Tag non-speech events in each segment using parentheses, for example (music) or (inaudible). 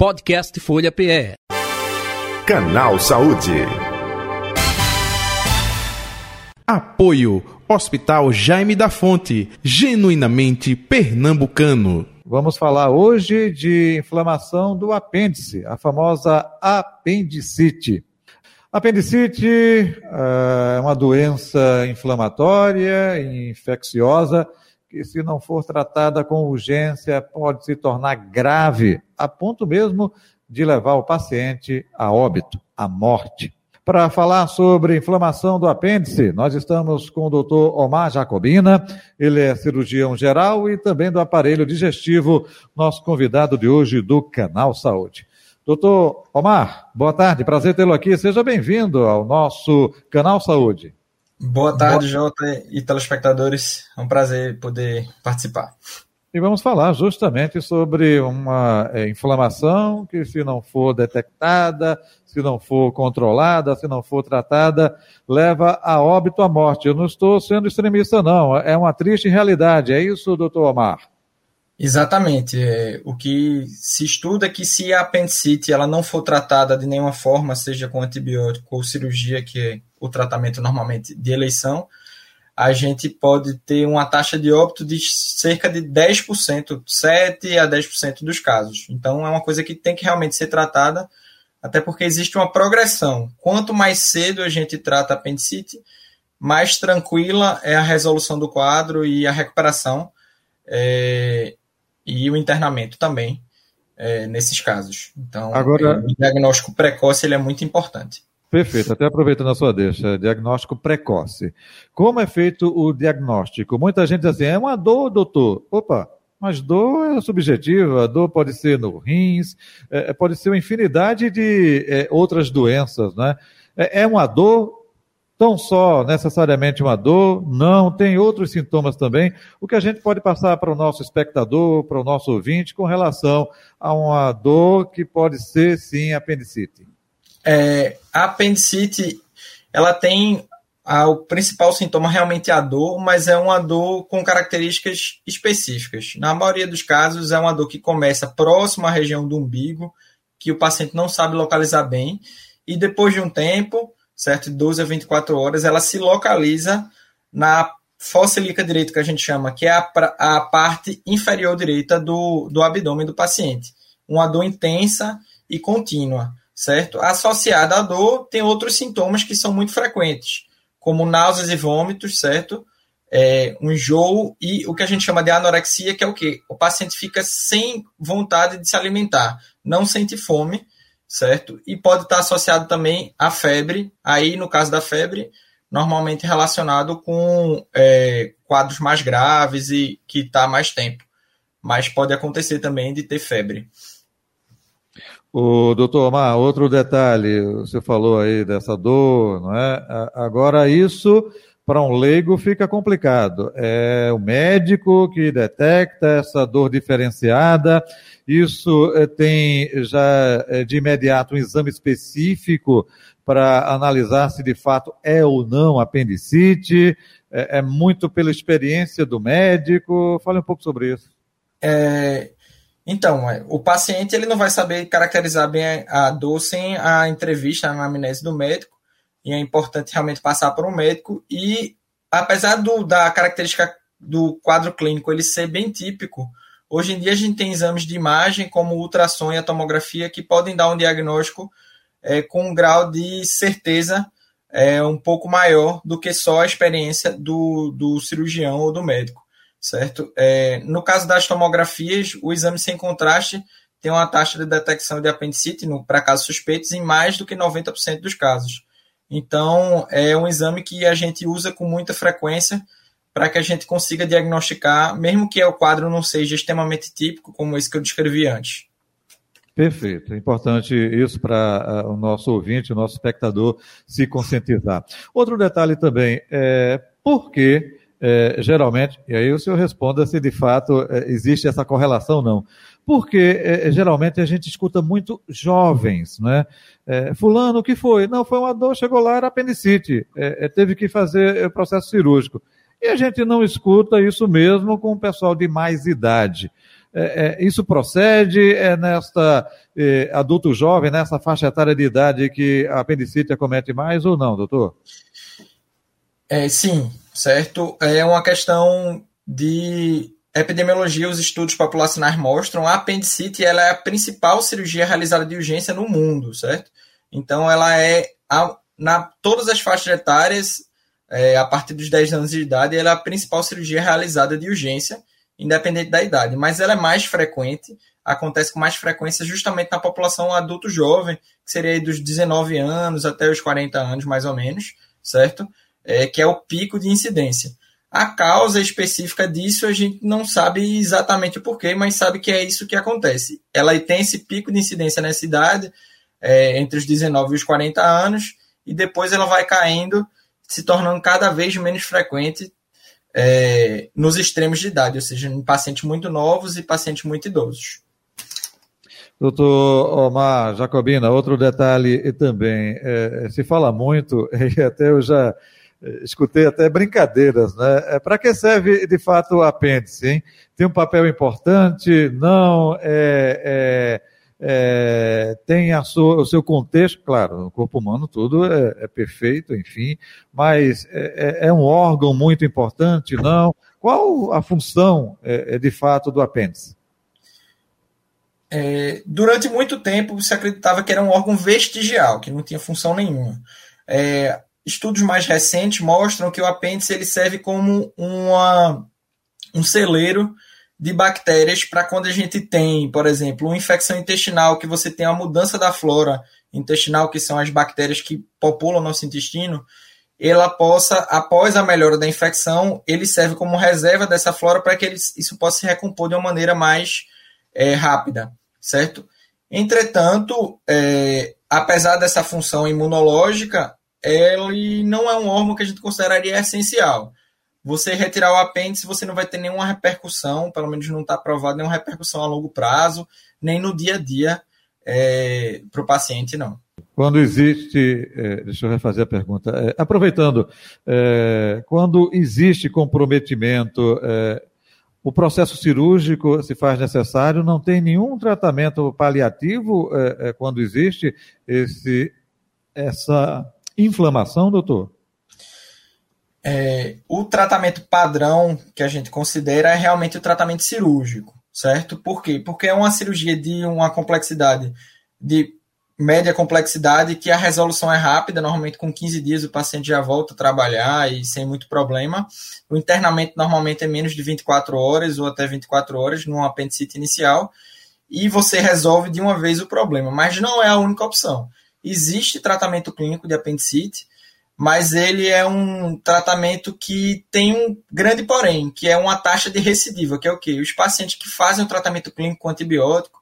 Podcast Folha PE. Canal Saúde. Apoio Hospital Jaime da Fonte, genuinamente pernambucano. Vamos falar hoje de inflamação do apêndice, a famosa apendicite. Apendicite é uma doença inflamatória e infecciosa que, se não for tratada com urgência, pode se tornar grave, a ponto mesmo de levar o paciente a óbito, à morte. Para falar sobre inflamação do apêndice, nós estamos com o doutor Omar Jacobina, ele é cirurgião geral e também do aparelho digestivo, nosso convidado de hoje do Canal Saúde. Doutor Omar, boa tarde, prazer tê-lo aqui, seja bem-vindo ao nosso Canal Saúde. Boa tarde, Jota e telespectadores. É um prazer poder participar. E vamos falar justamente sobre uma é, inflamação que, se não for detectada, se não for controlada, se não for tratada, leva a óbito à morte. Eu não estou sendo extremista, não. É uma triste realidade. É isso, doutor Omar? Exatamente. É, o que se estuda é que se a apendicite ela não for tratada de nenhuma forma, seja com antibiótico ou cirurgia, que é o tratamento normalmente de eleição, a gente pode ter uma taxa de óbito de cerca de 10%, 7 a 10% dos casos. Então é uma coisa que tem que realmente ser tratada, até porque existe uma progressão. Quanto mais cedo a gente trata a apendicite, mais tranquila é a resolução do quadro e a recuperação. É, e o internamento também é, nesses casos. Então, Agora, o diagnóstico precoce ele é muito importante. Perfeito, até aproveitando a sua deixa, diagnóstico precoce. Como é feito o diagnóstico? Muita gente diz assim, é uma dor, doutor. Opa, mas dor é subjetiva, dor pode ser no rins, é, pode ser uma infinidade de é, outras doenças, né? É, é uma dor, tão só necessariamente uma dor, não, tem outros sintomas também. O que a gente pode passar para o nosso espectador, para o nosso ouvinte, com relação a uma dor que pode ser, sim, apendicite? É, a apendicite, ela tem a, o principal sintoma realmente é a dor, mas é uma dor com características específicas. Na maioria dos casos, é uma dor que começa próximo à região do umbigo, que o paciente não sabe localizar bem, e depois de um tempo, certo? De 12 a 24 horas, ela se localiza na fossa ilíaca direita, que a gente chama, que é a, a parte inferior direita do, do abdômen do paciente. Uma dor intensa e contínua, certo? Associada à dor, tem outros sintomas que são muito frequentes, como náuseas e vômitos, certo? É, um enjoo e o que a gente chama de anorexia, que é o que? O paciente fica sem vontade de se alimentar, não sente fome, certo? E pode estar associado também à febre. Aí, no caso da febre, normalmente relacionado com é, quadros mais graves e que está mais tempo. Mas pode acontecer também de ter febre. O doutor Omar, outro detalhe, você falou aí dessa dor, não é? Agora, isso para um leigo fica complicado. É o médico que detecta essa dor diferenciada. Isso eh, tem já eh, de imediato um exame específico para analisar se de fato é ou não apendicite. É, é muito pela experiência do médico. Fale um pouco sobre isso. É, então, é, o paciente ele não vai saber caracterizar bem a dor sem a entrevista, a anamnese do médico e é importante realmente passar por um médico e apesar do, da característica do quadro clínico ele ser bem típico, hoje em dia a gente tem exames de imagem como o ultrassom e a tomografia que podem dar um diagnóstico é, com um grau de certeza é, um pouco maior do que só a experiência do, do cirurgião ou do médico, certo? É, no caso das tomografias, o exame sem contraste tem uma taxa de detecção de apendicite para casos suspeitos em mais do que 90% dos casos. Então, é um exame que a gente usa com muita frequência para que a gente consiga diagnosticar, mesmo que o quadro não seja extremamente típico, como esse que eu descrevi antes. Perfeito. É importante isso para uh, o nosso ouvinte, o nosso espectador se conscientizar. Outro detalhe também é por que é, geralmente, e aí o senhor responda se de fato é, existe essa correlação ou não. Porque é, é, geralmente a gente escuta muito jovens, né? É, fulano, o que foi? Não, foi uma dor, chegou lá, era apendicite, é, teve que fazer processo cirúrgico. E a gente não escuta isso mesmo com o pessoal de mais idade. Isso procede é nesta adulto jovem, nessa faixa etária de idade que a apendicite acomete mais ou não, doutor? É, sim, certo. É uma questão de epidemiologia, os estudos populacionais mostram a apendicite ela é a principal cirurgia realizada de urgência no mundo, certo? Então ela é a, na todas as faixas etárias é, a partir dos 10 anos de idade, ela é a principal cirurgia realizada de urgência, independente da idade, mas ela é mais frequente, acontece com mais frequência justamente na população adulto jovem, que seria dos 19 anos até os 40 anos, mais ou menos, certo? É, que é o pico de incidência. A causa específica disso a gente não sabe exatamente o porquê, mas sabe que é isso que acontece. Ela tem esse pico de incidência nessa idade, é, entre os 19 e os 40 anos, e depois ela vai caindo se tornando cada vez menos frequente é, nos extremos de idade, ou seja, em pacientes muito novos e pacientes muito idosos. Doutor Omar Jacobina, outro detalhe também, é, se fala muito, (laughs) e até eu já escutei até brincadeiras, né? É, Para que serve de fato o apêndice? Hein? Tem um papel importante? Não? É, é é, tem a sua, o seu contexto, claro, o corpo humano tudo é, é perfeito, enfim, mas é, é, é, um órgão muito importante, não? Qual a função, é, é, de fato, do apêndice? durante muito tempo se acreditava que era um órgão vestigial, que não tinha função nenhuma. Estudos mais recentes mostram que o apêndice ele serve como uma, um celeiro de bactérias para quando a gente tem, por exemplo, uma infecção intestinal, que você tem a mudança da flora intestinal, que são as bactérias que populam nosso intestino, ela possa, após a melhora da infecção, ele serve como reserva dessa flora para que ele, isso possa se recompor de uma maneira mais é, rápida, certo? Entretanto, é, apesar dessa função imunológica, ele não é um órgão que a gente consideraria essencial você retirar o apêndice, você não vai ter nenhuma repercussão, pelo menos não está provado nenhuma repercussão a longo prazo, nem no dia a dia é, para o paciente, não. Quando existe, é, deixa eu refazer a pergunta, é, aproveitando, é, quando existe comprometimento, é, o processo cirúrgico se faz necessário, não tem nenhum tratamento paliativo é, quando existe esse, essa inflamação, doutor? é, o tratamento padrão que a gente considera é realmente o tratamento cirúrgico, certo? Por quê? Porque é uma cirurgia de uma complexidade, de média complexidade, que a resolução é rápida, normalmente com 15 dias o paciente já volta a trabalhar e sem muito problema. O internamento normalmente é menos de 24 horas ou até 24 horas num apendicite inicial e você resolve de uma vez o problema, mas não é a única opção. Existe tratamento clínico de apendicite, mas ele é um tratamento que tem um grande porém, que é uma taxa de recidiva, que é o quê? Os pacientes que fazem o tratamento clínico com antibiótico,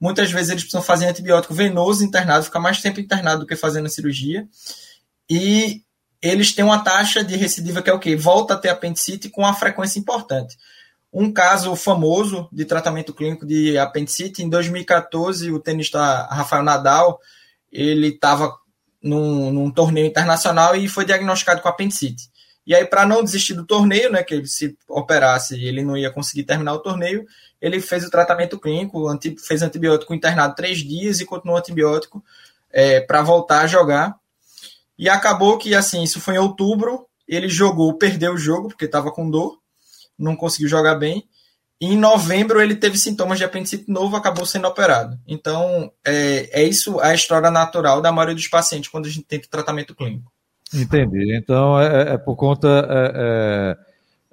muitas vezes eles precisam fazer antibiótico venoso internado, ficar mais tempo internado do que fazendo a cirurgia, e eles têm uma taxa de recidiva que é o quê? Volta a ter apendicite com uma frequência importante. Um caso famoso de tratamento clínico de apendicite, em 2014, o tenista Rafael Nadal, ele estava num, num torneio internacional e foi diagnosticado com apendicite. E aí, para não desistir do torneio, né, que ele se operasse ele não ia conseguir terminar o torneio, ele fez o tratamento clínico, anti, fez antibiótico internado três dias e continuou antibiótico é, para voltar a jogar. E acabou que, assim, isso foi em outubro, ele jogou, perdeu o jogo, porque estava com dor, não conseguiu jogar bem. Em novembro ele teve sintomas de apendicite novo, acabou sendo operado. Então é, é isso a história natural da maioria dos pacientes quando a gente tenta tratamento clínico. Entendi. Então é, é por conta é,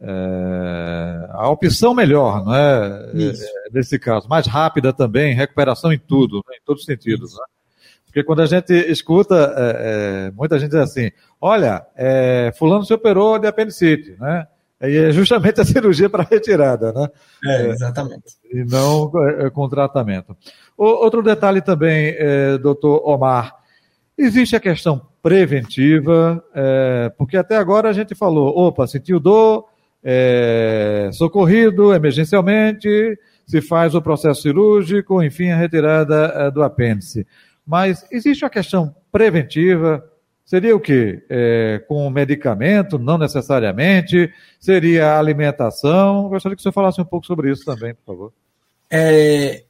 é, é a opção melhor, não é? é? Nesse caso, mais rápida também, recuperação em tudo, né? em todos os sentidos. Né? Porque quando a gente escuta, muita gente diz assim: olha, fulano se operou de apendicite, né? E é justamente a cirurgia para retirada, né? É, exatamente. É, e não é, com tratamento. O, outro detalhe também, é, doutor Omar, existe a questão preventiva, é, porque até agora a gente falou, opa, sentiu dor, é, socorrido emergencialmente, se faz o processo cirúrgico, enfim, a retirada é, do apêndice. Mas existe a questão preventiva, Seria o quê? É, com medicamento? Não necessariamente. Seria alimentação? Gostaria que o senhor falasse um pouco sobre isso também, por favor. É,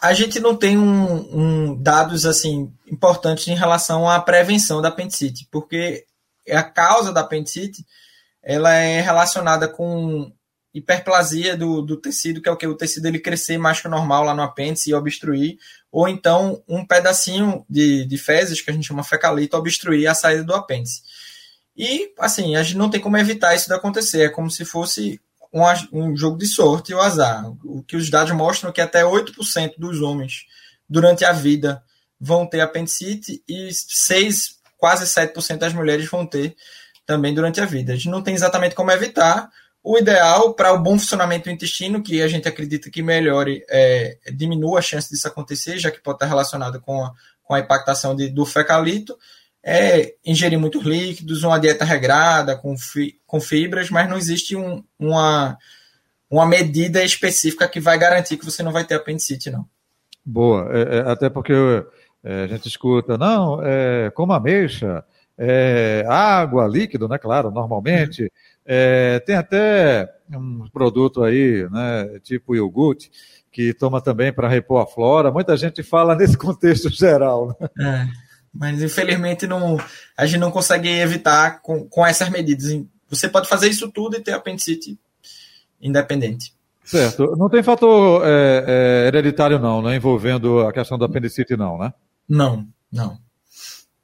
a gente não tem um, um, dados assim importantes em relação à prevenção da apendicite, porque a causa da apendicite ela é relacionada com hiperplasia do, do tecido, que é o que o tecido ele crescer mais que o normal lá no apêndice e obstruir, ou então um pedacinho de, de fezes, que a gente chama fecalito, obstruir a saída do apêndice. E, assim, a gente não tem como evitar isso de acontecer, é como se fosse um, um jogo de sorte e o azar. O que os dados mostram é que até 8% dos homens, durante a vida, vão ter apendicite e 6, quase 7% das mulheres vão ter também durante a vida. A gente não tem exatamente como evitar, o ideal para o bom funcionamento do intestino, que a gente acredita que melhore, é, diminua a chance disso acontecer, já que pode estar relacionado com a, com a impactação de, do fecalito, é ingerir muitos líquidos, uma dieta regrada, com, fi, com fibras, mas não existe um, uma, uma medida específica que vai garantir que você não vai ter apendicite, não. Boa, é, é, até porque é, a gente escuta, não, é, ameixa, é, água, líquido, né? Claro, normalmente. É, tem até um produto aí, né, tipo iogurte, que toma também para repor a flora. Muita gente fala nesse (laughs) contexto geral. Né? É, mas infelizmente não, a gente não consegue evitar com, com essas medidas. Você pode fazer isso tudo e ter apendicite independente. Certo. Não tem fator é, é, hereditário, não, né? Envolvendo a questão da apendicite, não, né? Não, não.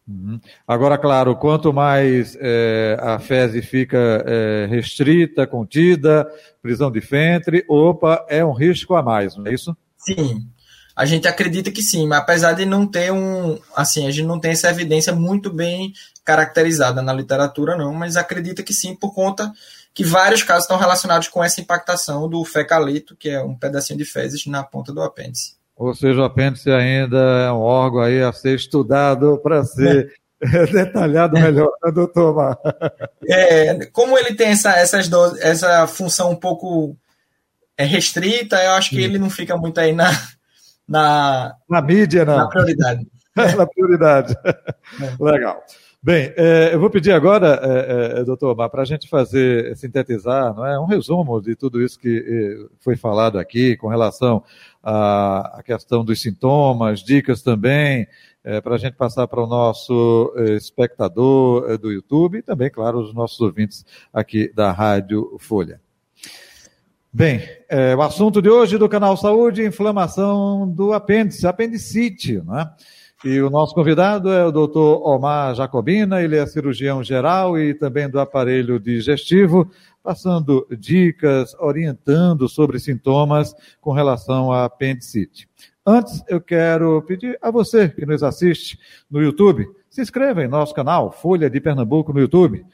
Uhum. Agora, claro, quanto mais é, a fezes fica é, restrita, contida, prisão de ventre, opa, é um risco a mais, não é isso? Sim, a gente acredita que sim, mas apesar de não ter um, assim, a gente não tem essa evidência muito bem caracterizada na literatura, não, mas acredita que sim, por conta que vários casos estão relacionados com essa impactação do fecalito, que é um pedacinho de fezes na ponta do apêndice. Ou seja, o apêndice ainda é um órgão aí a ser estudado para ser (laughs) é. detalhado melhor, né, doutor Mar? É, como ele tem essa, essas do, essa função um pouco é, restrita, eu acho que ele não fica muito aí na, na, na mídia, não. Na prioridade. (laughs) na prioridade. É. Legal. Bem, é, eu vou pedir agora, é, doutor Omar, para a gente fazer, sintetizar, não é, um resumo de tudo isso que foi falado aqui com relação à, à questão dos sintomas, dicas também, para a gente passar para o nosso espectador do YouTube e também, claro, os nossos ouvintes aqui da Rádio Folha. Bem, o assunto de hoje do canal Saúde, inflamação do apêndice, apendicite, não é? E o nosso convidado é o doutor Omar Jacobina, ele é cirurgião geral e também do aparelho digestivo, passando dicas, orientando sobre sintomas com relação à apendicite. Antes, eu quero pedir a você que nos assiste no YouTube, se inscreva em nosso canal Folha de Pernambuco no YouTube.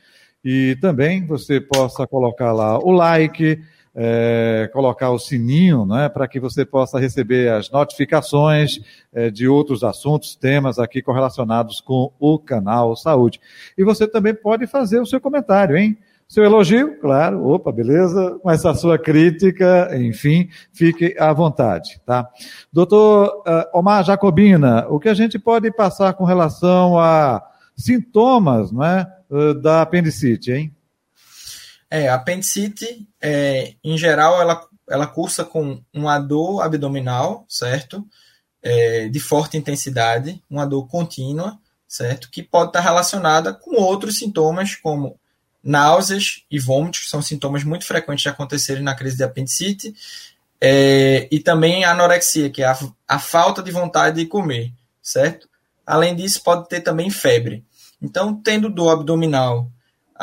E também você possa colocar lá o like, é, colocar o sininho, né, para que você possa receber as notificações é, de outros assuntos, temas aqui correlacionados com o canal Saúde. E você também pode fazer o seu comentário, hein? Seu elogio, claro, opa, beleza, mas a sua crítica, enfim, fique à vontade, tá? Doutor uh, Omar Jacobina, o que a gente pode passar com relação a sintomas, não é, uh, da apendicite, hein? É, a apendicite, é, em geral, ela, ela cursa com uma dor abdominal, certo? É, de forte intensidade, uma dor contínua, certo? Que pode estar relacionada com outros sintomas, como náuseas e vômitos, que são sintomas muito frequentes de acontecerem na crise de apendicite, é, e também anorexia, que é a, a falta de vontade de comer, certo? Além disso, pode ter também febre. Então, tendo dor abdominal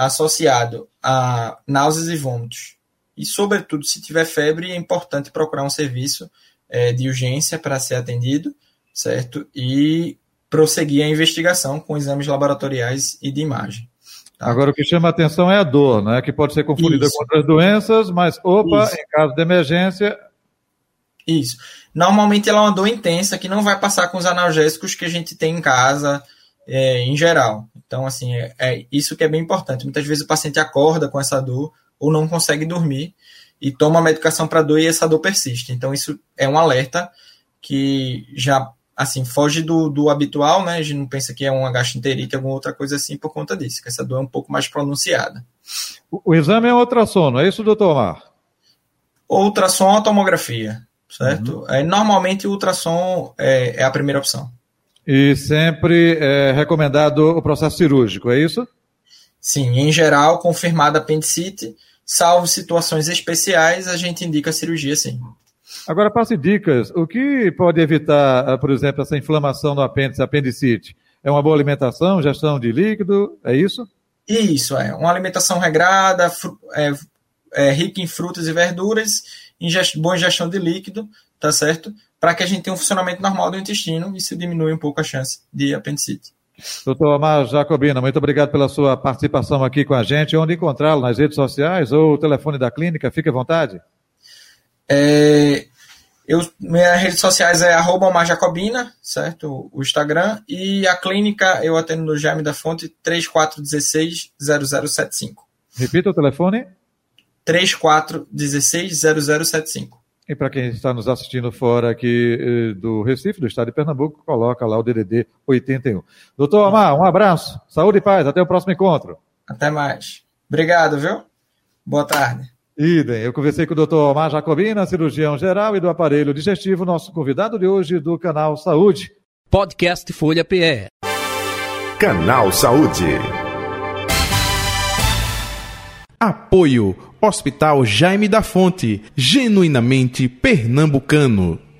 associado a náuseas e vômitos. E, sobretudo, se tiver febre, é importante procurar um serviço é, de urgência para ser atendido, certo? E prosseguir a investigação com exames laboratoriais e de imagem. Tá? Agora, o que chama a atenção é a dor, né? Que pode ser confundida Isso. com outras doenças, mas, opa, Isso. em caso de emergência. Isso. Normalmente ela é uma dor intensa que não vai passar com os analgésicos que a gente tem em casa, é, em geral. Então, assim, é, é, isso que é bem importante. Muitas vezes o paciente acorda com essa dor ou não consegue dormir e toma a medicação para dor e essa dor persiste. Então, isso é um alerta que já, assim, foge do, do habitual, né? A gente não pensa que é uma gastroenterite, alguma outra coisa assim por conta disso, que essa dor é um pouco mais pronunciada. O, o exame é ultrassom, não é isso, doutor Omar? Ultrassom ou tomografia. certo? Uhum. normalmente o ultrassom é, é, a primeira opção. E sempre é recomendado o processo cirúrgico, é isso? Sim, em geral, confirmada apendicite, salvo situações especiais, a gente indica a cirurgia, sim. Agora, passe dicas. O que pode evitar, ah, por exemplo, essa inflamação no apêndice, apendicite? É uma boa alimentação, gestão de líquido, é isso? Isso, é. Uma alimentação regrada, é, é, rica em frutas e verduras, boa ingestão de líquido, tá certo? Para que a gente tenha um funcionamento normal do intestino e isso diminui um pouco a chance de apendicite. Doutor Amar Jacobina, muito obrigado pela sua participação aqui com a gente. Onde encontrá-lo? Nas redes sociais ou o telefone da clínica? Fique à vontade. É, eu, minhas redes sociais é arroba Jacobina, certo? O Instagram. E a clínica eu atendo no Jaime da Fonte 3416-0075. Repita o telefone. 3416-0075. E para quem está nos assistindo fora aqui eh, do Recife, do estado de Pernambuco, coloca lá o DDD 81. Doutor Amar, um abraço, saúde e paz, até o próximo encontro. Até mais. Obrigado, viu? Boa tarde. Idem, eu conversei com o doutor Omar Jacobina, cirurgião geral e do aparelho digestivo, nosso convidado de hoje do Canal Saúde. Podcast Folha PE. Canal Saúde. Apoio Hospital Jaime da Fonte, genuinamente pernambucano.